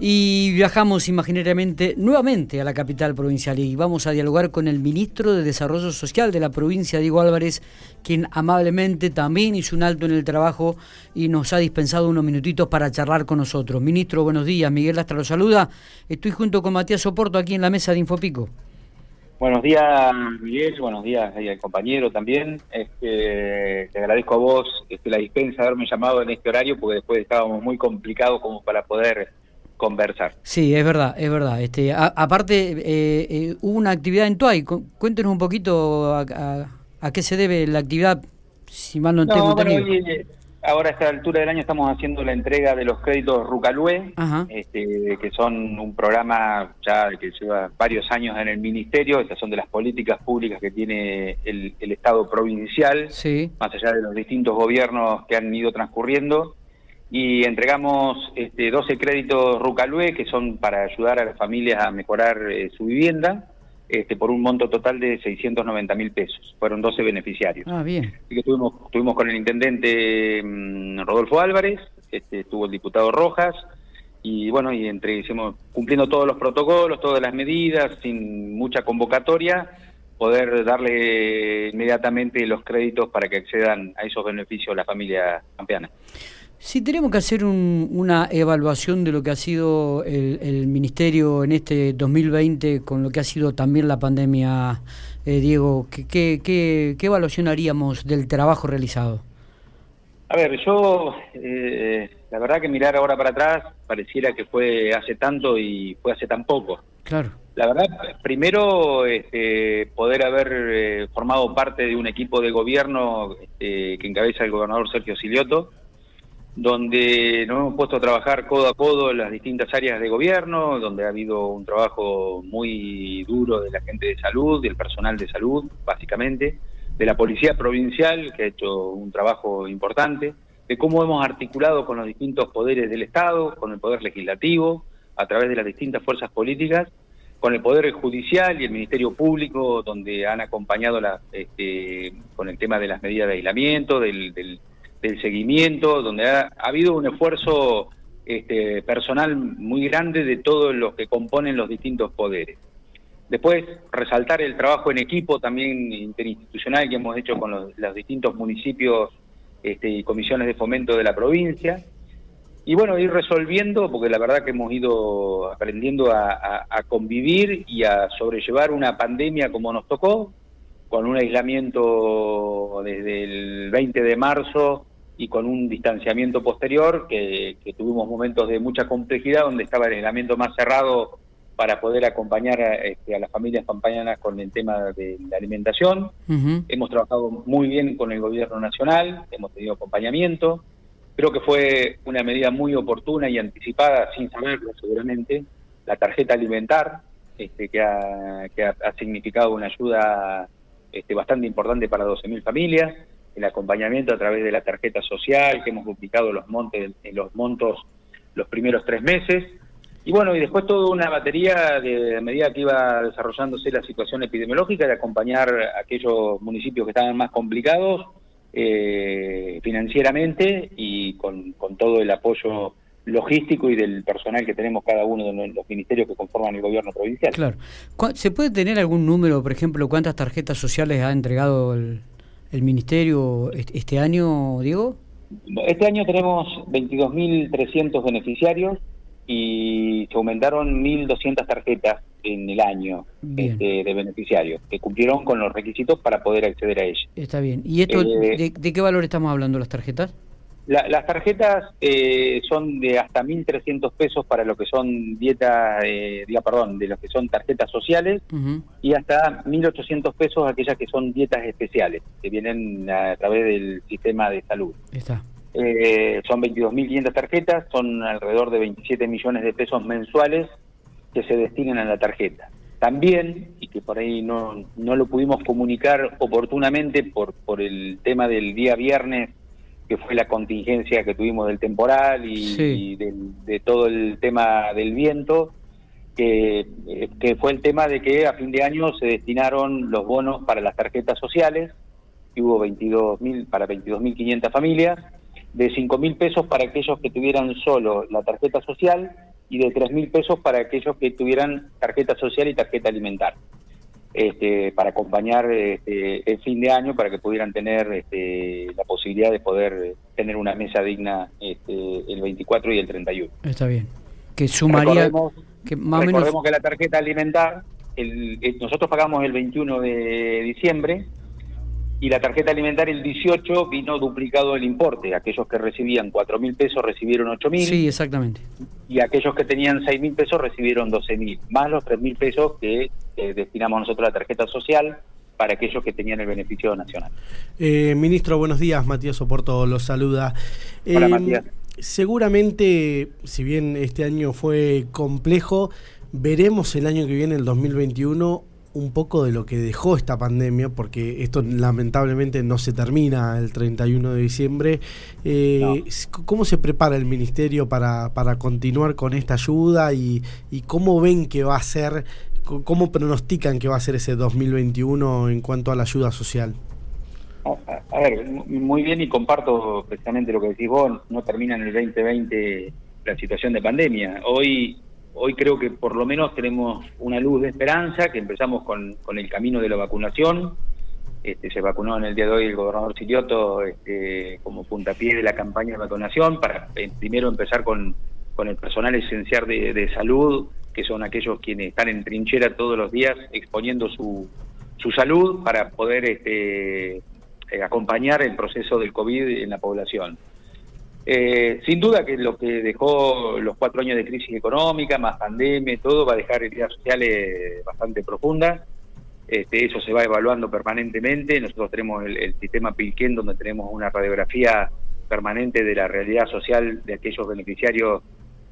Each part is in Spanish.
Y viajamos imaginariamente nuevamente a la capital provincial y vamos a dialogar con el ministro de Desarrollo Social de la provincia, Diego Álvarez, quien amablemente también hizo un alto en el trabajo y nos ha dispensado unos minutitos para charlar con nosotros. Ministro, buenos días. Miguel Lastra lo saluda. Estoy junto con Matías Soporto aquí en la mesa de Infopico. Buenos días, Miguel. Buenos días compañero también. Este, te agradezco a vos este, la dispensa de haberme llamado en este horario porque después estábamos muy complicados como para poder conversar. Sí, es verdad, es verdad. Este, aparte, eh, eh, hubo una actividad en Tuay. Cuéntenos un poquito a, qué se debe la actividad, si mal no, tengo entendido. Ahora a esta altura del año estamos haciendo la entrega de los créditos Rucalue, este, que son un programa ya que lleva varios años en el Ministerio, estas son de las políticas públicas que tiene el, Estado provincial, más allá de los distintos gobiernos que han ido transcurriendo, y entregamos este, 12 créditos Rucalue, que son para ayudar a las familias a mejorar eh, su vivienda, este, por un monto total de 690 mil pesos. Fueron 12 beneficiarios. Ah, bien. Así que estuvimos, estuvimos con el intendente mm, Rodolfo Álvarez, este, estuvo el diputado Rojas, y bueno, y entre hicimos, cumpliendo todos los protocolos, todas las medidas, sin mucha convocatoria, poder darle inmediatamente los créditos para que accedan a esos beneficios a la familia campeana. Si tenemos que hacer una evaluación de lo que ha sido el, Ministerio en este 2020 con lo que ha sido también la pandemia, eh, Diego, ¿qué, qué, evaluación haríamos del trabajo realizado? A ver, yo, eh, la verdad que mirar ahora para atrás pareciera que fue hace tanto y fue hace tan poco. Claro. La verdad, primero, este, poder haber eh, formado parte de un equipo de gobierno este, que encabeza el gobernador Sergio Silioto, donde nos hemos puesto a trabajar codo a codo en las distintas áreas de gobierno, donde ha habido un trabajo muy duro de la gente de salud, del personal de salud, básicamente, de la policía provincial, que ha hecho un trabajo importante, de cómo hemos articulado con los distintos poderes del Estado, con el Poder Legislativo, a través de las distintas fuerzas políticas, con el Poder Judicial y el Ministerio Público, donde han acompañado la, este, con el tema de las medidas de aislamiento, del del seguimiento, donde ha, habido un esfuerzo este, personal muy grande de todos los que componen los distintos poderes. Después, resaltar el trabajo en equipo también interinstitucional que hemos hecho con los, distintos municipios este, y comisiones de fomento de la provincia. Y bueno, ir resolviendo, porque la verdad que hemos ido aprendiendo a convivir y a sobrellevar una pandemia como nos tocó, con un aislamiento desde el 20 de marzo y con un distanciamiento posterior, que, tuvimos momentos de mucha complejidad, donde estaba el aislamiento más cerrado para poder acompañar a, este, las familias campañanas con el tema de la alimentación. Hemos trabajado muy bien con el gobierno nacional, hemos tenido acompañamiento. Creo que fue una medida muy oportuna y anticipada, sin saberlo seguramente, la tarjeta alimentar, este, que, ha, que ha, significado una ayuda este, bastante importante para 12.000 familias el acompañamiento a través de la tarjeta social, que hemos duplicado los, montes, los montos los primeros tres meses. Y bueno, y después toda una batería de, a medida que iba desarrollándose la situación epidemiológica de acompañar a aquellos municipios que estaban más complicados eh, financieramente y con, con todo el apoyo logístico y del personal que tenemos cada uno de los ministerios que conforman el gobierno provincial. Claro. ¿Se puede tener algún número, por ejemplo, cuántas tarjetas sociales ha entregado el, el ministerio este año, Diego? Este año tenemos 22.300 beneficiarios y se aumentaron 1.200 tarjetas en el año este, de beneficiarios que cumplieron con los requisitos para poder acceder a ellas. Está bien. ¿Y esto eh, de, qué valor estamos hablando las tarjetas? Las tarjetas eh, son de hasta 1.300 pesos para lo que son dietas, eh, diga, perdón, de lo que son tarjetas sociales y hasta 1.800 pesos aquellas que son dietas especiales, que vienen a través del sistema de salud. Está. Eh, son 22.500 tarjetas, son alrededor de 27 millones de pesos mensuales que se destinen a la tarjeta. También, y que por ahí no, no lo pudimos comunicar oportunamente por, por el tema del día viernes que fue la contingencia que tuvimos del temporal y, de todo el tema del viento, que, eh, que, fue el tema de que a fin de año se destinaron los bonos para las tarjetas sociales, que hubo 22 mil para 22.500 familias, de 5 mil pesos para aquellos que tuvieran solo la tarjeta social y de 3 mil pesos para aquellos que tuvieran tarjeta social y tarjeta alimentar. Este, para acompañar este, el fin de año, para que pudieran tener este, la posibilidad de poder tener una mesa digna este, el 24 y el 31. Está bien. Que sumaría... Recordemos que, más recordemos que la tarjeta alimentar, el, nosotros pagamos el 21 de diciembre, y la tarjeta alimentaria el 18 vino duplicado el importe. Aquellos que recibían 4 mil pesos recibieron 8 mil. Sí, exactamente. Y aquellos que tenían 6 mil pesos recibieron 12 mil, más los 3 mil pesos que destinamos nosotros la tarjeta social para aquellos que tenían el beneficio nacional. Eh, ministro, buenos días. Matías Oporto los saluda. Hola, eh, Matías. Seguramente, si bien este año fue complejo, veremos el año que viene, el 2021, un poco de lo que dejó esta pandemia, porque esto lamentablemente no se termina el 31 de diciembre. Eh, ¿Cómo se prepara el Ministerio para, para continuar con esta ayuda y, y, cómo ven que va a ser, cómo pronostican que va a ser ese 2021 en cuanto a la ayuda social? A, ver, muy bien y comparto precisamente lo que decís vos, no termina en el 2020 la situación de pandemia. Hoy hoy creo que por lo menos tenemos una luz de esperanza, que empezamos con, con el camino de la vacunación. Este, se vacunó en el día de hoy el gobernador Silioto este, como puntapié de la campaña de vacunación para eh, primero empezar con, con el personal esencial de, de, salud, que son aquellos quienes están en trinchera todos los días exponiendo su, su salud para poder este, eh, acompañar el proceso del COVID en la población. Eh, sin duda que lo que dejó los cuatro años de crisis económica, más pandemia, todo va a dejar heridas sociales bastante profundas. Este, eso se va evaluando permanentemente. Nosotros tenemos el, sistema Pilquén, donde tenemos una radiografía permanente de la realidad social de aquellos beneficiarios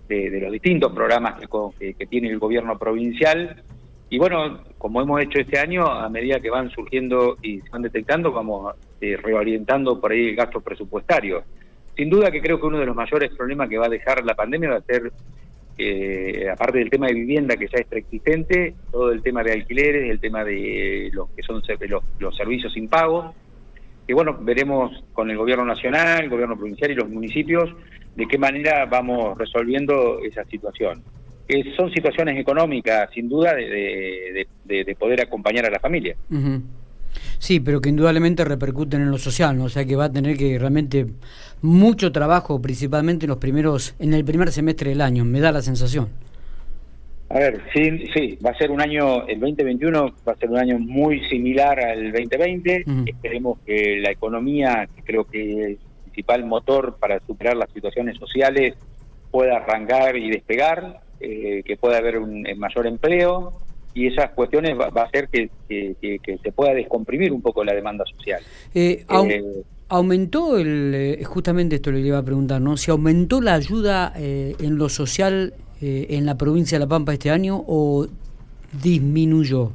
de, los distintos programas que, que, tiene el gobierno provincial. Y bueno, como hemos hecho este año, a medida que van surgiendo y se van detectando, vamos eh, reorientando por ahí el gasto presupuestario. Sin duda que creo que uno de los mayores problemas que va a dejar la pandemia va a ser, eh, aparte del tema de vivienda que ya es preexistente, todo el tema de alquileres, el tema de los que son los, los servicios impagos, que bueno, veremos con el gobierno nacional, el gobierno provincial y los municipios de qué manera vamos resolviendo esa situación. Que son situaciones económicas, sin duda, de, poder acompañar a la familia. Sí, pero que indudablemente repercuten en lo social, ¿no? o sea que va a tener que realmente mucho trabajo, principalmente en los primeros, en el primer semestre del año, me da la sensación. A ver, sí, sí, va a ser un año, el 2021 va a ser un año muy similar al 2020. Esperemos que la economía, creo que principal motor para superar las situaciones sociales, pueda arrancar y despegar, eh, que pueda haber un mayor empleo, y esas cuestiones va, a hacer que, se pueda descomprimir un poco la demanda social. Eh, eh, ¿Aumentó el, eh, justamente esto le iba a preguntar, ¿no? ¿Se aumentó la ayuda en lo social en la provincia de La Pampa este año o disminuyó?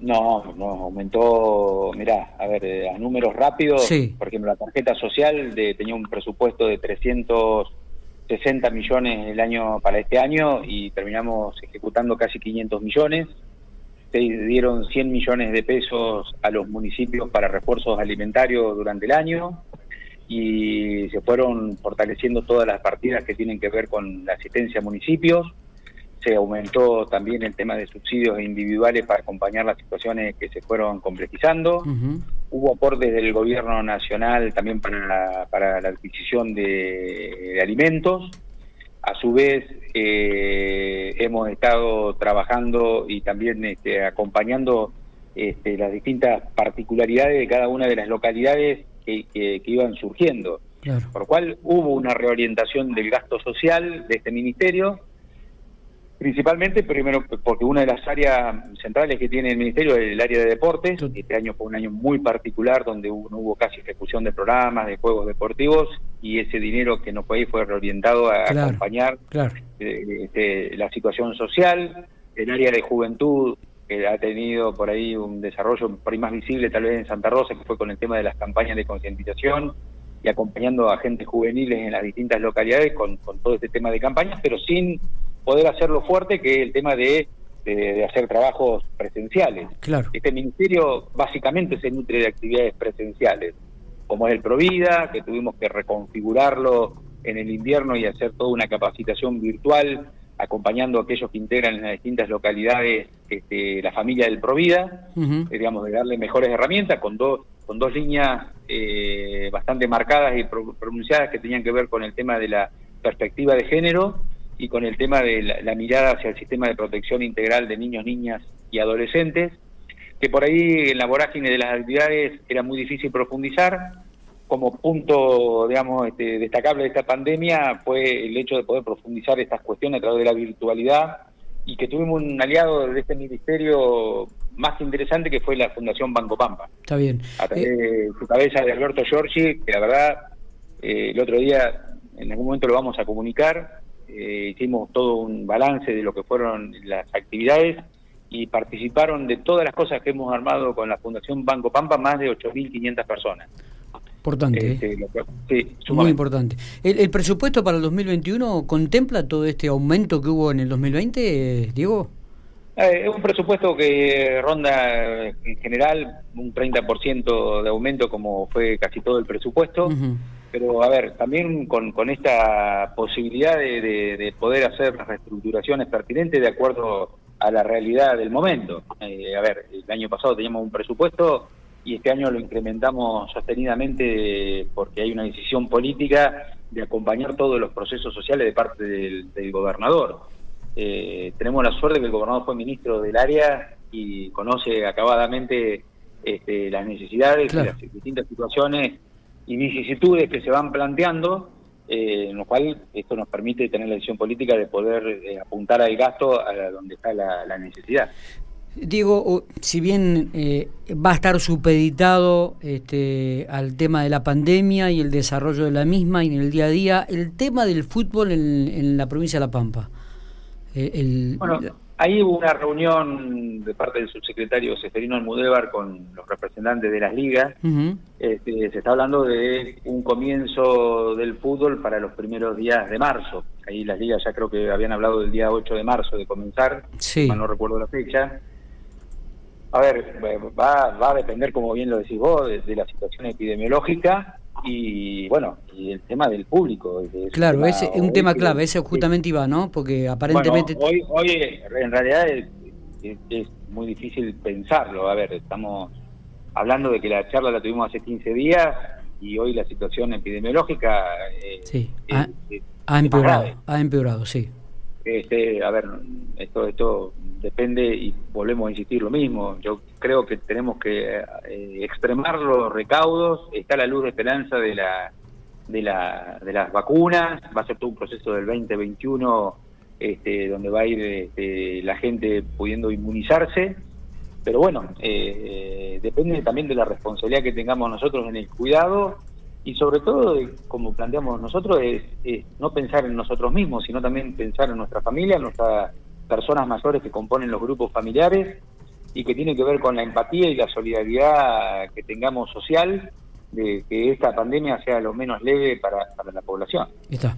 No, no, aumentó, mirá, a ver, a números rápidos, por ejemplo, la tarjeta social de, tenía un presupuesto de 300 60 millones el año para este año y terminamos ejecutando casi 500 millones. Se dieron 100 millones de pesos a los municipios para refuerzos alimentarios durante el año y se fueron fortaleciendo todas las partidas que tienen que ver con la asistencia a municipios. Se aumentó también el tema de subsidios individuales para acompañar las situaciones que se fueron complejizando. Hubo aportes del gobierno nacional también para la, para la adquisición de, alimentos. A su vez, eh, hemos estado trabajando y también este, acompañando este, las distintas particularidades de cada una de las localidades que, que, iban surgiendo. Por lo cual hubo una reorientación del gasto social de este ministerio Principalmente, primero, porque una de las áreas centrales que tiene el Ministerio es el área de deportes. Este año fue un año muy particular donde no hubo casi ejecución de programas, de juegos deportivos, y ese dinero que no fue ahí fue reorientado a acompañar eh, este, la situación social. El área de juventud que ha tenido por ahí un desarrollo por ahí más visible tal vez en Santa Rosa, que fue con el tema de las campañas de concientización y acompañando a agentes juveniles en las distintas localidades con, con todo este tema de campañas, pero sin poder hacerlo fuerte, que es el tema de, de, hacer trabajos presenciales. Claro. Este ministerio básicamente se nutre de actividades presenciales, como es el Provida, que tuvimos que reconfigurarlo en el invierno y hacer toda una capacitación virtual acompañando a aquellos que integran en las distintas localidades este, la familia del Provida, eh, digamos, de darle mejores herramientas con dos, con dos líneas eh, bastante marcadas y pronunciadas que tenían que ver con el tema de la perspectiva de género y con el tema de la, mirada hacia el sistema de protección integral de niños, niñas y adolescentes, que por ahí en la vorágine de las actividades era muy difícil profundizar, como punto, digamos, este, destacable de esta pandemia fue el hecho de poder profundizar estas cuestiones a través de la virtualidad y que tuvimos un aliado de este ministerio más interesante que fue la Fundación Banco Pampa. Está bien. A través eh, de su cabeza de Alberto Giorgi, que la verdad eh, el otro día en algún momento lo vamos a comunicar, eh, hicimos todo un balance de lo que fueron las actividades y participaron de todas las cosas que hemos armado con la Fundación Banco Pampa más de 8.500 personas. Importante. Este, ¿eh? Muy importante. ¿El, presupuesto para el 2021 contempla todo este aumento que hubo en el 2020, Diego? Eh, es un presupuesto que ronda en general un 30% de aumento como fue casi todo el presupuesto, pero a ver, también con, con esta posibilidad de, poder hacer las reestructuraciones pertinentes de acuerdo a la realidad del momento. Eh, a ver, el año pasado teníamos un presupuesto y este año lo incrementamos sostenidamente porque hay una decisión política de acompañar todos los procesos sociales de parte del, gobernador. Eh, tenemos la suerte que el gobernador fue ministro del área y conoce acabadamente este, las necesidades y las distintas situaciones y vicisitudes que se van planteando, eh, en lo cual esto nos permite tener la decisión política de poder eh, apuntar al gasto a donde está la necesidad. Diego, si bien eh, va a estar supeditado este, al tema de la pandemia y el desarrollo de la misma y en el día a día, el tema del fútbol en, la provincia de La Pampa. Eh, bueno, ahí hubo una reunión de parte del subsecretario Seferino Almudévar con los representantes de las ligas. Este, se está hablando de un comienzo del fútbol para los primeros días de marzo. Ahí las ligas ya creo que habían hablado del día 8 de marzo de comenzar, sí. no recuerdo la fecha. A ver, va, va a depender, como bien lo decís vos, de, la situación epidemiológica y, bueno, y el tema del público. claro, es un tema clave, ese justamente iba, ¿no? Porque aparentemente... hoy, hoy en realidad es, muy difícil pensarlo. A ver, estamos hablando de que la charla la tuvimos hace 15 días y hoy la situación epidemiológica... Eh, sí, ha, ha empeorado, ha empeorado, sí. Este, a ver, esto, esto depende y volvemos a insistir lo mismo. Yo creo que tenemos que eh, extremar los recaudos. Está la luz de esperanza de la, de, la, de las vacunas. Va a ser todo un proceso del 2021 este, donde va a ir este, la gente pudiendo inmunizarse. Pero bueno, eh, depende también de la responsabilidad que tengamos nosotros en el cuidado y sobre todo, como planteamos nosotros, es, no pensar en nosotros mismos, sino también pensar en nuestra familia, en nuestras personas mayores que componen los grupos familiares y que tiene que ver con la empatía y la solidaridad que tengamos social de que esta pandemia sea lo menos leve para, para la población. Está.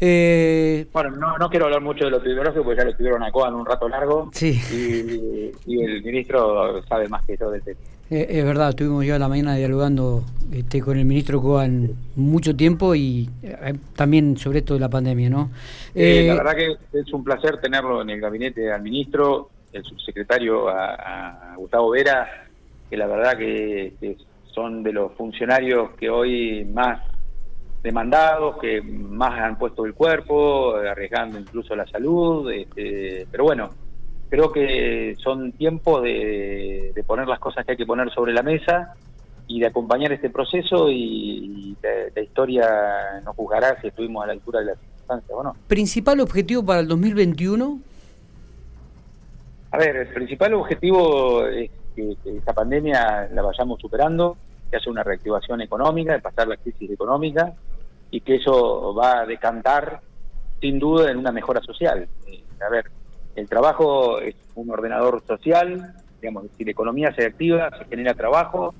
Eh... Bueno, no, no quiero hablar mucho de lo epidemiológico porque ya lo estuvieron a en un rato largo sí. y, y, el ministro sabe más que todo del tema. Eh, es verdad, estuvimos ya a la mañana dialogando este, con el ministro Coan mucho tiempo y eh, también sobre esto de la pandemia, ¿no? Eh, la verdad que es un placer tenerlo en el gabinete al ministro, el subsecretario a, Gustavo Vera, que la verdad que, son de los funcionarios que hoy más demandados, que más han puesto el cuerpo, arriesgando incluso la salud, este, pero bueno, creo que son tiempos de, poner las cosas que hay que poner sobre la mesa y de acompañar este proceso y, la, historia nos juzgará si estuvimos a la altura de las circunstancias o no. ¿Principal objetivo para el 2021? A ver, el principal objetivo es que, esta pandemia la vayamos superando, que haya una reactivación económica, de pasar la crisis económica y que eso va a decantar sin duda en una mejora social. Eh, a ver, el trabajo es un ordenador social, digamos, si la economía se activa, se genera trabajo.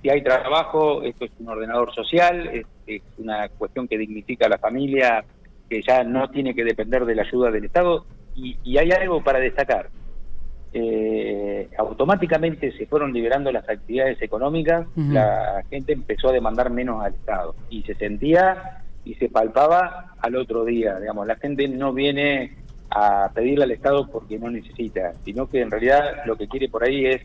Si hay trabajo, esto es un ordenador social, es, una cuestión que dignifica a la familia, que ya no tiene que depender de la ayuda del Estado. Y, hay algo para destacar. Eh, automáticamente se fueron liberando las actividades económicas, la gente empezó a demandar menos al Estado y se sentía y se palpaba al otro día. Digamos, la gente no viene a pedirle al Estado porque no necesita, sino que en realidad lo que quiere por ahí es,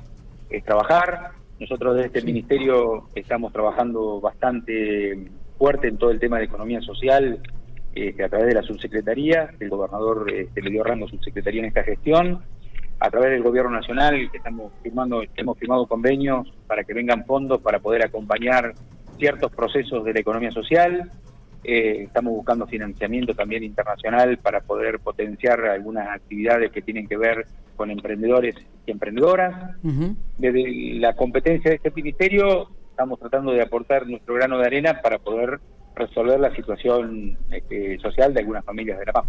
trabajar. Nosotros desde este ministerio estamos trabajando bastante fuerte en todo el tema de economía social este, a través de la subsecretaría, el gobernador este, le dio rango a subsecretaría en esta gestión, a través del gobierno nacional, que estamos firmando, hemos firmado convenios para que vengan fondos para poder acompañar ciertos procesos de la economía social, eh, estamos buscando financiamiento también internacional para poder potenciar algunas actividades que tienen que ver con emprendedores y emprendedoras. Desde la competencia de este ministerio estamos tratando de aportar nuestro grano de arena para poder resolver la situación este, social de algunas familias de La Paz.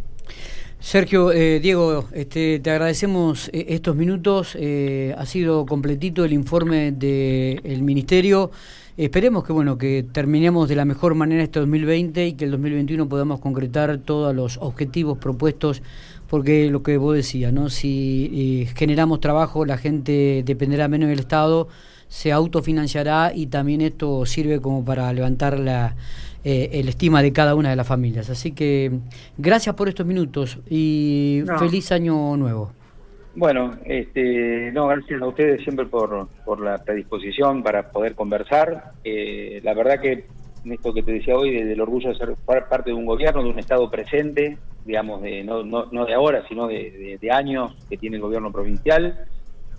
Sergio, eh, Diego, este, te agradecemos eh, estos minutos. ha sido completito el informe del Ministerio. Esperemos que bueno que terminemos de la mejor manera este 2020 y que el 2021 podamos concretar todos los objetivos propuestos, porque lo que vos decías, ¿no? Si eh, generamos trabajo, la gente dependerá menos del Estado, se autofinanciará y también esto sirve como para levantar la eh, el estima de cada una de las familias. Así que gracias por estos minutos y feliz año nuevo. Bueno, este, no, gracias a ustedes siempre por, por la predisposición para poder conversar. Eh, la verdad que esto que te decía hoy, del orgullo de ser parte de un gobierno, de un Estado presente, digamos, de, no, no, no de ahora, sino de, años que tiene el gobierno provincial.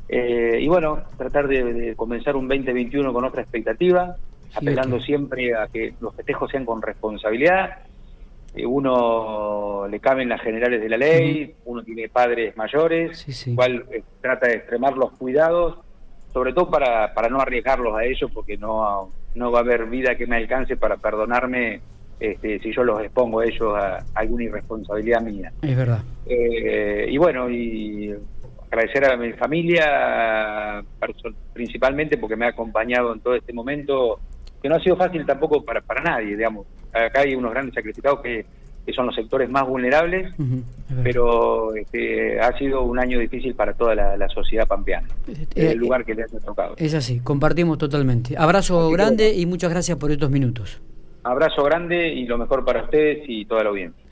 Eh, y bueno, tratar de, comenzar un 2021 con otra expectativa, apelando siempre a que los festejos sean con responsabilidad eh, uno le caben las generales de la ley, uno tiene padres mayores, cual eh, trata de extremar los cuidados, sobre todo para, para no arriesgarlos a ellos, porque no, no va a haber vida que me alcance para perdonarme este, si yo los expongo a ellos a, alguna irresponsabilidad mía. Es verdad. Eh, y bueno, y agradecer a mi familia, principalmente porque me ha acompañado en todo este momento, que no ha sido fácil tampoco para, para nadie, digamos acá hay unos grandes sacrificados que, son los sectores más vulnerables, pero este, ha sido un año difícil para toda la, sociedad pampeana, eh, el lugar que le ha tocado. Es así, compartimos totalmente. Abrazo grande y muchas gracias por estos minutos. Abrazo grande y lo mejor para ustedes y toda la audiencia.